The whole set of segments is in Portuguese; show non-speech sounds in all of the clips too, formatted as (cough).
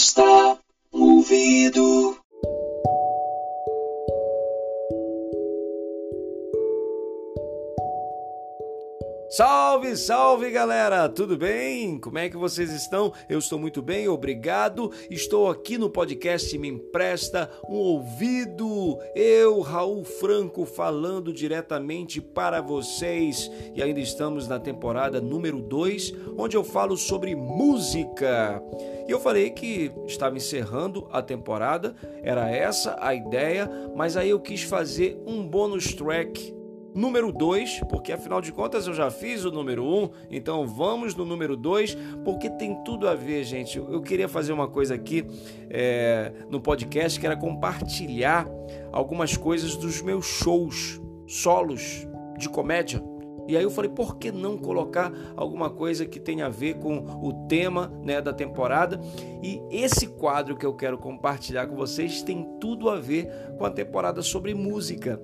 Empresta Salve, salve galera! Tudo bem? Como é que vocês estão? Eu estou muito bem, obrigado. Estou aqui no podcast Me Empresta um Ouvido. Eu, Raul Franco, falando diretamente para vocês. E ainda estamos na temporada número 2, onde eu falo sobre música. E eu falei que estava encerrando a temporada, era essa a ideia, mas aí eu quis fazer um bônus track número 2, porque afinal de contas eu já fiz o número 1, um, então vamos no número 2, porque tem tudo a ver, gente. Eu queria fazer uma coisa aqui é, no podcast que era compartilhar algumas coisas dos meus shows solos de comédia. E aí eu falei, por que não colocar alguma coisa que tenha a ver com o tema né, da temporada? E esse quadro que eu quero compartilhar com vocês tem tudo a ver com a temporada sobre música.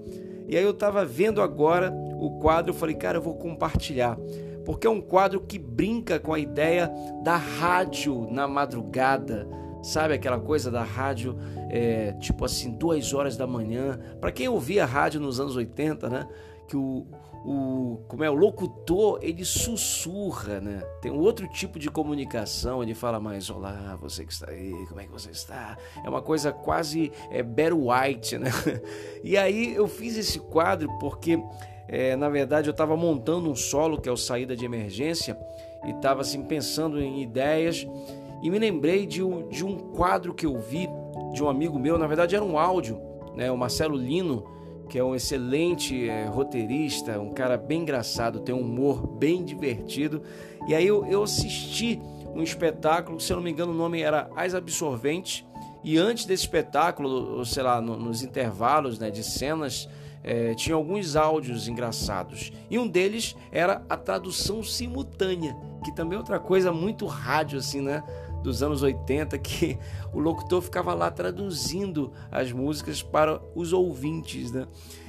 E aí eu estava vendo agora o quadro, eu falei, cara, eu vou compartilhar. Porque é um quadro que brinca com a ideia da rádio na madrugada. Sabe aquela coisa da rádio, é, tipo assim, duas horas da manhã. Para quem ouvia rádio nos anos 80, né? Que o, o como é o locutor ele sussurra, né? Tem um outro tipo de comunicação, ele fala mais olá, você que está aí, como é que você está? É uma coisa quase é Barry White, né? (laughs) E aí eu fiz esse quadro porque é, na verdade eu estava montando um solo que é o saída de emergência e estava assim pensando em ideias e me lembrei de um, de um quadro que eu vi de um amigo meu, na verdade era um áudio, né? O Marcelo Lino que é um excelente é, roteirista, um cara bem engraçado, tem um humor bem divertido. E aí eu, eu assisti um espetáculo, se eu não me engano o nome era As Absorventes, e antes desse espetáculo, sei lá, no, nos intervalos né, de cenas, é, tinha alguns áudios engraçados. E um deles era a tradução simultânea, que também é outra coisa muito rádio, assim, né? dos anos 80 que o locutor ficava lá traduzindo as músicas para os ouvintes, né?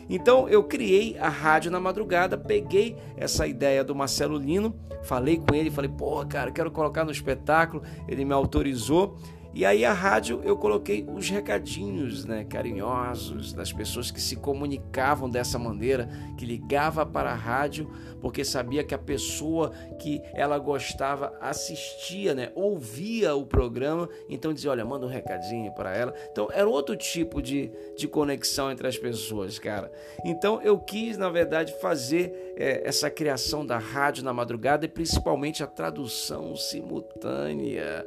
Então eu criei a rádio na madrugada, peguei essa ideia do Marcelo Lino, falei com ele, falei, pô, cara, quero colocar no espetáculo, ele me autorizou e aí a rádio eu coloquei os recadinhos, né, carinhosos das pessoas que se comunicavam dessa maneira, que ligava para a rádio porque sabia que a pessoa que ela gostava assistia, né, ouvia o programa, então dizia, olha, manda um recadinho para ela. Então era outro tipo de, de conexão entre as pessoas, cara. Então eu quis, na verdade, fazer é, essa criação da rádio na madrugada e principalmente a tradução simultânea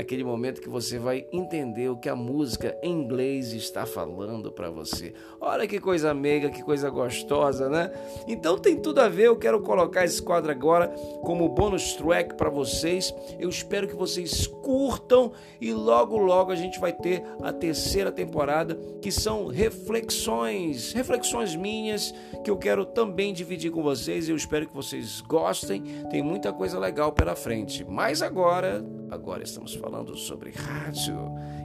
aquele momento que você vai entender o que a música em inglês está falando para você. Olha que coisa meiga, que coisa gostosa, né? Então tem tudo a ver, eu quero colocar esse quadro agora como bônus track para vocês. Eu espero que vocês curtam e logo logo a gente vai ter a terceira temporada, que são reflexões, reflexões minhas que eu quero também dividir com vocês. Eu espero que vocês gostem. Tem muita coisa legal pela frente. Mas agora, agora estamos falando sobre rádio.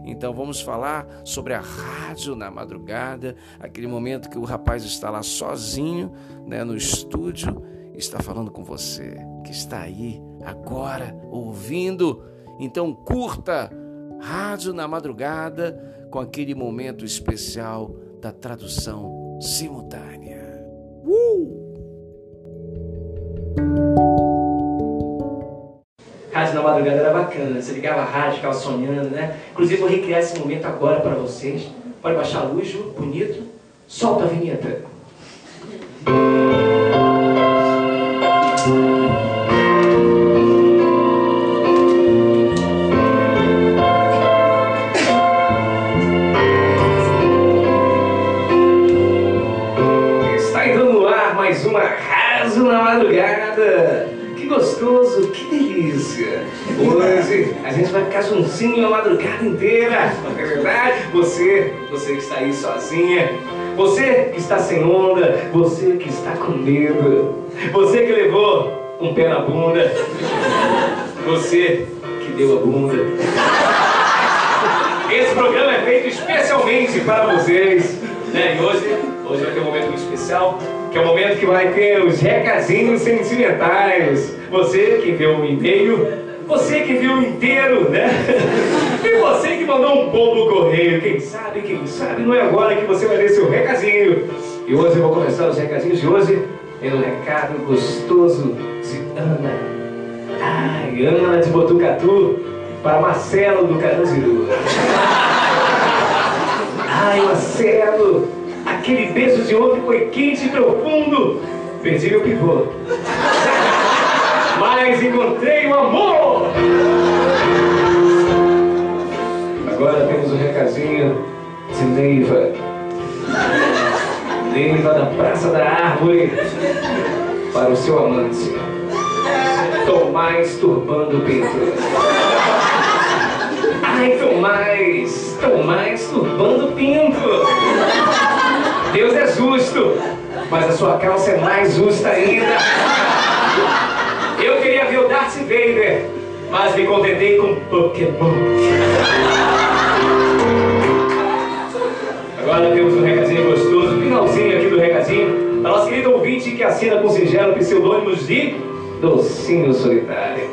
Então vamos falar sobre a rádio na madrugada, aquele momento que o rapaz está lá sozinho, né, no estúdio, está falando com você, que está aí agora ouvindo. Então curta Rádio na madrugada com aquele momento especial da tradução simultânea. Madrugada era bacana. Você ligava a rádio, ficava sonhando, né? Inclusive, vou recriar esse momento agora para vocês. Pode baixar a luz, bonito. Solta a vinheta. Está entrando no ar mais uma Raso na Madrugada. Que gostoso, que delícia. Hoje a gente vai ficar juntinho a madrugada inteira. Não é verdade? Você, você que está aí sozinha. Você que está sem onda. Você que está com medo. Você que levou um pé na bunda. Você que deu a bunda. Esse programa é feito especialmente para vocês. Né? E hoje, hoje vai ter um momento muito especial, que é o momento que vai ter os recadinhos sentimentais. Você que viu o e-mail, você que viu inteiro, né? E um pombo correio. Quem sabe, quem sabe, não é agora que você vai ler seu recadinho. E hoje eu vou começar os recadinhos de hoje pelo recado gostoso de Ana. Ai, Ana de Botucatu para Marcelo do Carandiru. Ai, Marcelo, aquele beijo de ontem foi quente e profundo. Perdi meu pivô. Mas encontrei o amor! Agora temos um recadinho de Neiva. Neiva da Praça da Árvore para o seu amante. Tomás Turbando Pinto. Ai, Tomás, Tomás Turbando Pinto. Deus é justo, mas a sua calça é mais justa ainda. Eu queria ver o Darth Mas me contentei com Pokémon. Agora temos um recadinho gostoso, finalzinho aqui do recadinho, da nossa querida ouvinte que assina com singelo pseudônimos de Docinho Solitário.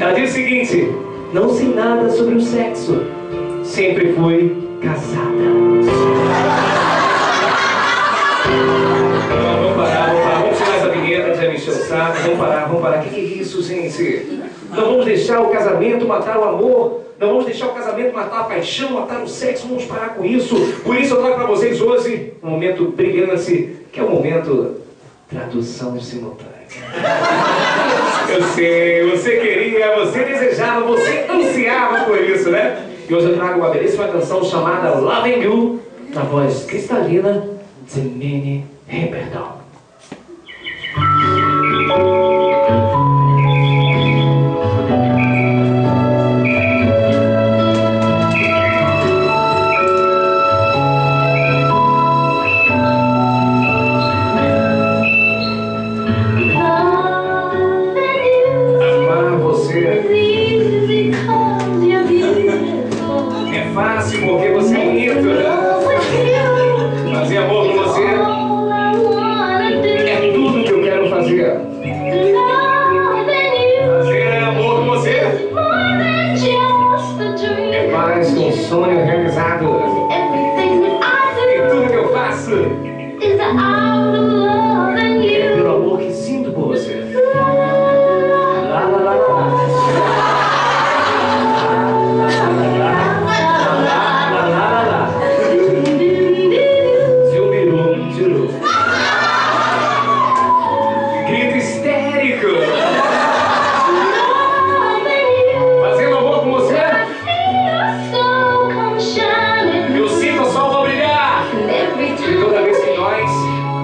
Ela diz o seguinte: Não sei nada sobre o sexo, sempre fui casada. Saco, vamos parar, vamos parar. O que, é isso, gente? Não vamos deixar o casamento matar o amor, não vamos deixar o casamento matar a paixão, matar o sexo, vamos parar com isso. Por isso eu trago para vocês hoje um momento brilhante, que é o momento tradução simultânea. (laughs) Eu sei, você queria, você desejava, você ansiava por isso, né? E hoje eu trago uma belíssima canção chamada Loving You, na voz cristalina de Minnie Riperton.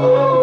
Oh.